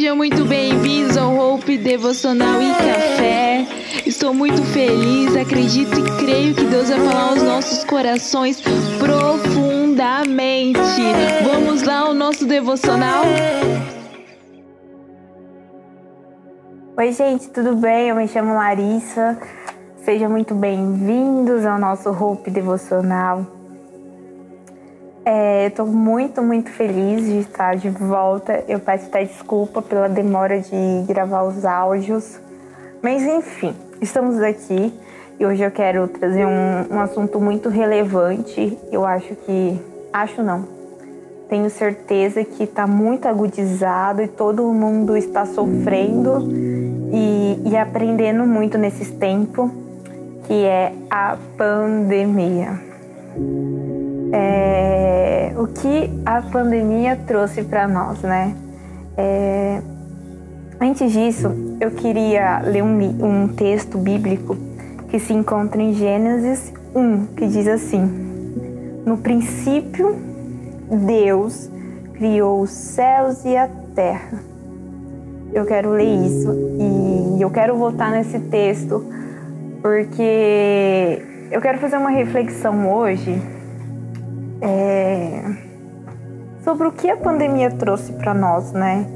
Sejam muito bem-vindos ao Hope Devocional e Café. Estou muito feliz, acredito e creio que Deus vai falar aos nossos corações profundamente. Vamos lá ao nosso devocional? Oi, gente, tudo bem? Eu me chamo Larissa. Sejam muito bem-vindos ao nosso Hope Devocional. É, eu estou muito, muito feliz de estar de volta. Eu peço até desculpa pela demora de gravar os áudios. Mas enfim, estamos aqui e hoje eu quero trazer um, um assunto muito relevante. Eu acho que. Acho não. Tenho certeza que está muito agudizado e todo mundo está sofrendo e, e aprendendo muito nesses tempos, que é a pandemia. É, o que a pandemia trouxe para nós, né? É, antes disso, eu queria ler um, um texto bíblico que se encontra em Gênesis 1, que diz assim: No princípio, Deus criou os céus e a terra. Eu quero ler isso e eu quero voltar nesse texto porque eu quero fazer uma reflexão hoje é, sobre o que a pandemia trouxe para nós, né?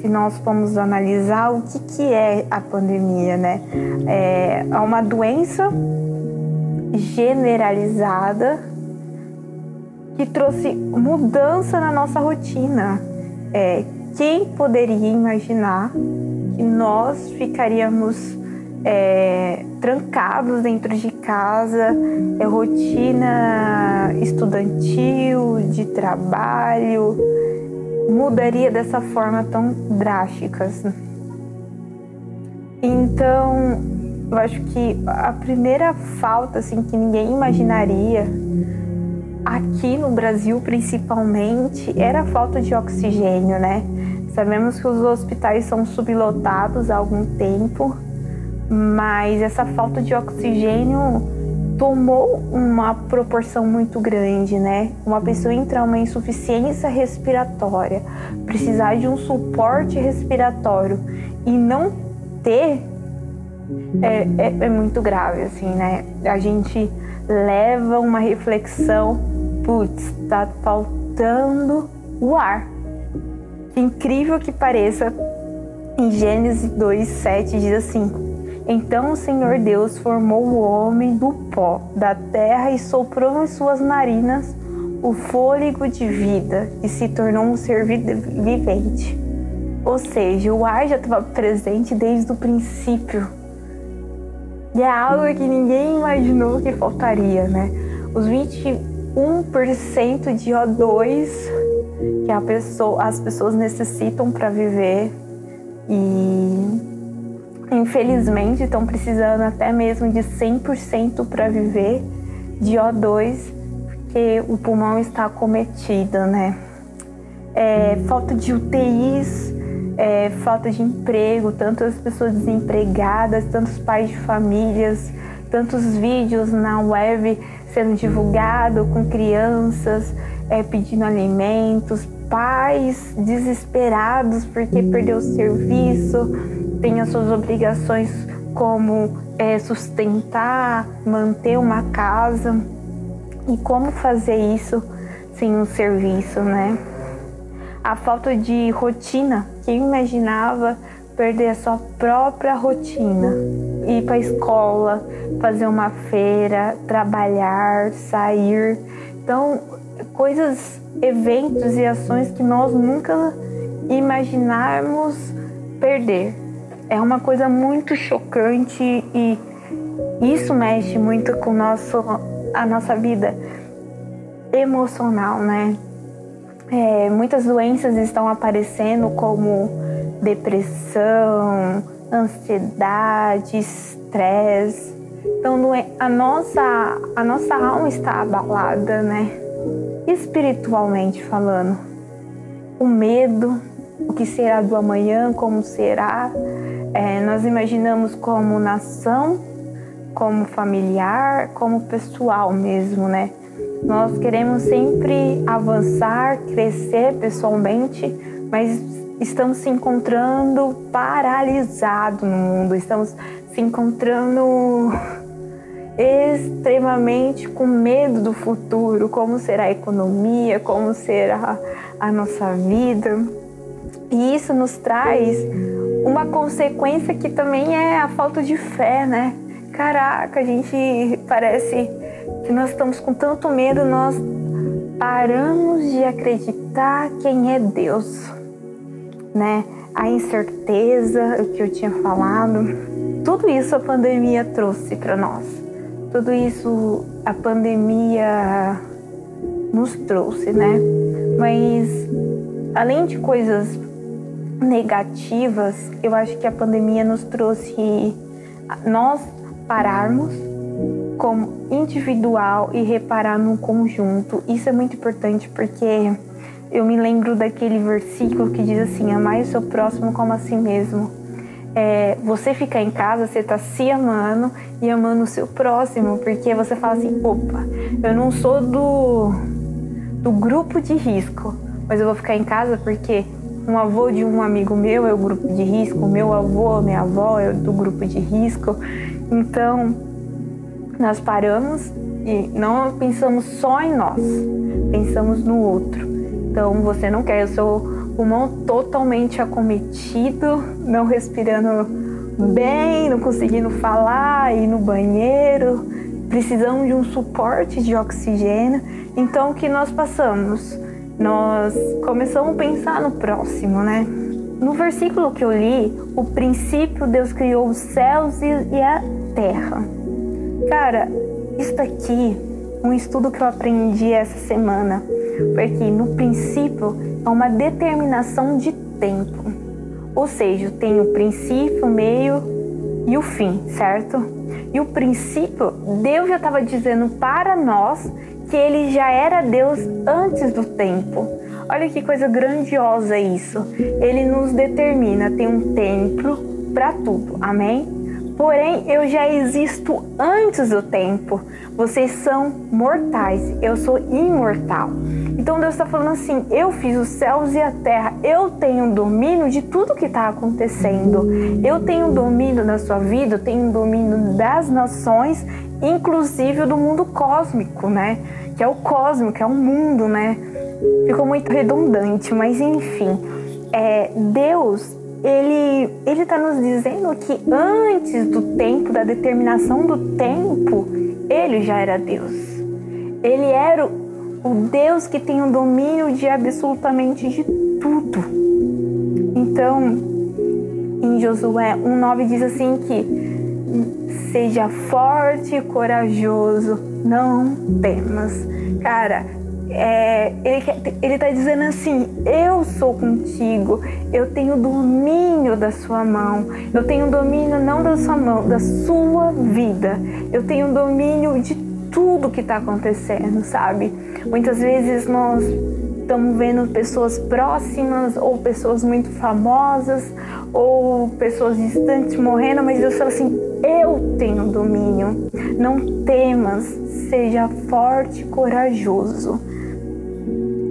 Se nós formos analisar o que, que é a pandemia, né? É uma doença generalizada que trouxe mudança na nossa rotina. É, quem poderia imaginar que nós ficaríamos é, trancados dentro de casa, é, rotina estudantil, de trabalho, mudaria dessa forma tão drástica. Então, eu acho que a primeira falta assim que ninguém imaginaria aqui no Brasil principalmente era a falta de oxigênio, né? Sabemos que os hospitais são sublotados há algum tempo mas essa falta de oxigênio tomou uma proporção muito grande, né? Uma pessoa entrar uma insuficiência respiratória, precisar de um suporte respiratório e não ter é, é, é muito grave, assim, né? A gente leva uma reflexão, putz, tá faltando o ar. Incrível que pareça, em Gênesis 2:7 diz assim: então o Senhor Deus formou o homem do pó da terra e soprou em suas narinas o fôlego de vida e se tornou um ser vivente. Ou seja, o ar já estava presente desde o princípio. E é algo que ninguém imaginou que faltaria, né? Os 21% de O2 que pessoa, as pessoas necessitam para viver e infelizmente estão precisando até mesmo de 100% para viver de O2, porque o pulmão está acometido, né? É, falta de UTIs, é, falta de emprego, tantas pessoas desempregadas, tantos pais de famílias, tantos vídeos na web sendo divulgados com crianças é, pedindo alimentos, pais desesperados porque perdeu o serviço, tem as suas obrigações como é, sustentar, manter uma casa e como fazer isso sem um serviço, né? A falta de rotina, quem imaginava perder a sua própria rotina, ir para a escola, fazer uma feira, trabalhar, sair, então coisas, eventos e ações que nós nunca imaginarmos perder é uma coisa muito chocante e isso mexe muito com nosso, a nossa vida emocional, né? É, muitas doenças estão aparecendo como depressão, ansiedade, estresse. Então é, a nossa, a nossa alma está abalada, né? Espiritualmente falando. O medo, o que será do amanhã, como será, é, nós imaginamos como nação, como familiar, como pessoal mesmo, né? Nós queremos sempre avançar, crescer pessoalmente, mas estamos se encontrando paralisados no mundo, estamos se encontrando extremamente com medo do futuro, como será a economia, como será a nossa vida. E isso nos traz uma consequência que também é a falta de fé, né? Caraca, a gente parece que nós estamos com tanto medo, nós paramos de acreditar quem é Deus, né? A incerteza, o que eu tinha falado, tudo isso a pandemia trouxe para nós. Tudo isso a pandemia nos trouxe, né? Mas além de coisas negativas, eu acho que a pandemia nos trouxe nós pararmos como individual e reparar no conjunto. Isso é muito importante porque eu me lembro daquele versículo que diz assim: Amai o seu próximo como a si mesmo. É, você ficar em casa, você está se amando e amando o seu próximo, porque você fala assim: opa, eu não sou do, do grupo de risco, mas eu vou ficar em casa porque um avô de um amigo meu é o grupo de risco, meu avô, minha avó é do grupo de risco. Então, nós paramos e não pensamos só em nós, pensamos no outro. Então, você não quer o seu pulmão totalmente acometido, não respirando bem, não conseguindo falar, ir no banheiro, precisamos de um suporte de oxigênio. Então, o que nós passamos? Nós começamos a pensar no próximo, né? No versículo que eu li, o princípio Deus criou os céus e a terra. Cara, isso aqui, um estudo que eu aprendi essa semana, foi que no princípio é uma determinação de tempo. Ou seja, tem o princípio, o meio e o fim, certo? E o princípio, Deus já estava dizendo para nós que ele já era Deus antes do tempo. Olha que coisa grandiosa isso. Ele nos determina, tem um tempo para tudo. Amém? Porém, eu já existo antes do tempo. Vocês são mortais, eu sou imortal. Então Deus está falando assim: eu fiz os céus e a terra, eu tenho domínio de tudo que está acontecendo. Eu tenho domínio da sua vida, eu tenho domínio das nações, inclusive do mundo cósmico, né? Que é o que é o mundo, né? Ficou muito redundante, mas enfim. É, Deus ele ele está nos dizendo que antes do tempo, da determinação do tempo, ele já era Deus. Ele era o Deus que tem o domínio de absolutamente de tudo. Então, em Josué 1:9 diz assim que seja forte e corajoso, não temas. Cara, é, ele, ele tá dizendo assim: Eu sou contigo, eu tenho domínio da sua mão, eu tenho domínio não da sua mão, da sua vida, eu tenho domínio de tudo que está acontecendo, sabe? Muitas vezes nós estamos vendo pessoas próximas ou pessoas muito famosas ou pessoas distantes morrendo, mas Deus fala assim: Eu tenho domínio, não temas, seja forte e corajoso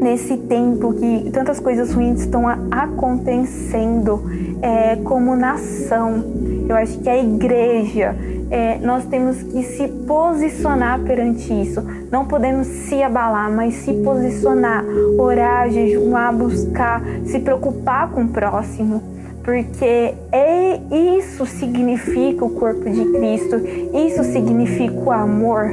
nesse tempo que tantas coisas ruins estão acontecendo é, como nação. Eu acho que a igreja, é, nós temos que se posicionar perante isso. Não podemos se abalar, mas se posicionar, orar, jejuar, buscar, se preocupar com o próximo. Porque é, isso significa o corpo de Cristo, isso significa o amor.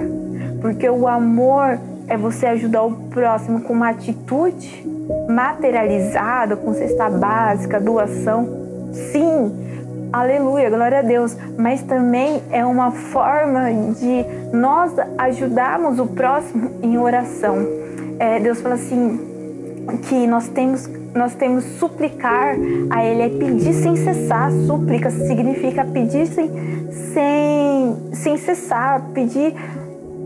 Porque o amor é você ajudar o próximo com uma atitude materializada, com cesta básica, doação. Sim, aleluia, glória a Deus. Mas também é uma forma de nós ajudarmos o próximo em oração. É, Deus fala assim que nós temos nós temos suplicar a Ele, é pedir sem cessar. Súplica significa pedir sem, sem, sem cessar, pedir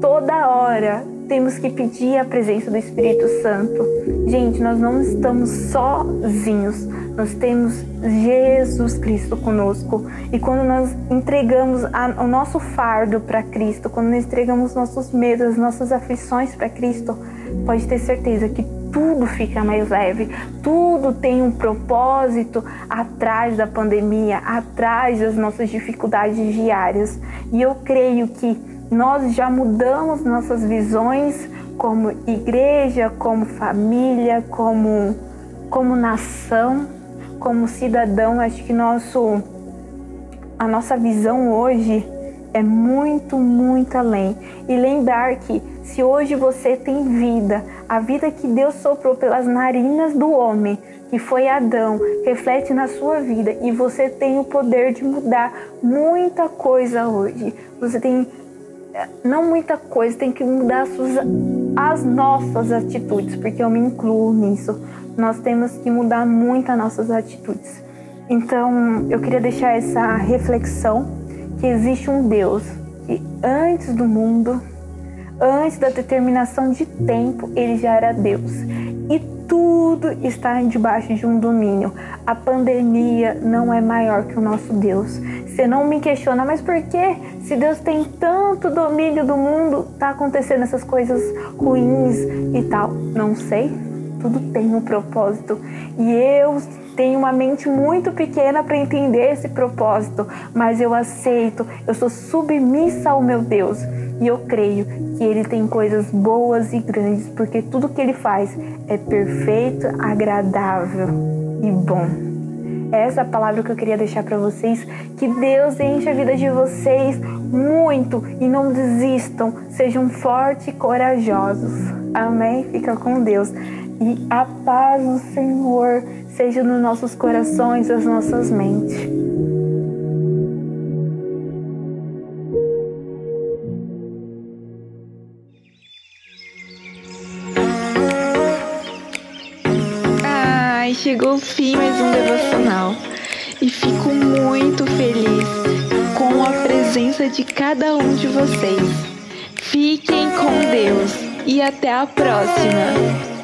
toda hora temos que pedir a presença do Espírito Santo. Gente, nós não estamos sozinhos, nós temos Jesus Cristo conosco. E quando nós entregamos a, o nosso fardo para Cristo, quando nós entregamos nossos medos, nossas aflições para Cristo, pode ter certeza que tudo fica mais leve, tudo tem um propósito atrás da pandemia, atrás das nossas dificuldades diárias. E eu creio que nós já mudamos nossas visões como igreja, como família, como, como nação, como cidadão. Acho que nosso, a nossa visão hoje é muito, muito além. E lembrar que se hoje você tem vida, a vida que Deus soprou pelas narinas do homem, que foi Adão, reflete na sua vida e você tem o poder de mudar muita coisa hoje. Você tem não muita coisa, tem que mudar as, suas, as nossas atitudes, porque eu me incluo nisso. Nós temos que mudar muito as nossas atitudes. Então, eu queria deixar essa reflexão que existe um Deus que antes do mundo, antes da determinação de tempo, ele já era Deus. E tudo está debaixo de um domínio. A pandemia não é maior que o nosso Deus. Você não me questiona, mas por que, se Deus tem tanto domínio do mundo, tá acontecendo essas coisas ruins e tal? Não sei. Tudo tem um propósito. E eu tenho uma mente muito pequena para entender esse propósito, mas eu aceito, eu sou submissa ao meu Deus. E eu creio que ele tem coisas boas e grandes, porque tudo que ele faz é perfeito, agradável e bom. Essa é a palavra que eu queria deixar para vocês. Que Deus enche a vida de vocês muito e não desistam. Sejam fortes e corajosos. Amém? Fica com Deus. E a paz do Senhor seja nos nossos corações, nas nossas mentes. chegou o fim mais um devocional e fico muito feliz com a presença de cada um de vocês. Fiquem com Deus e até a próxima!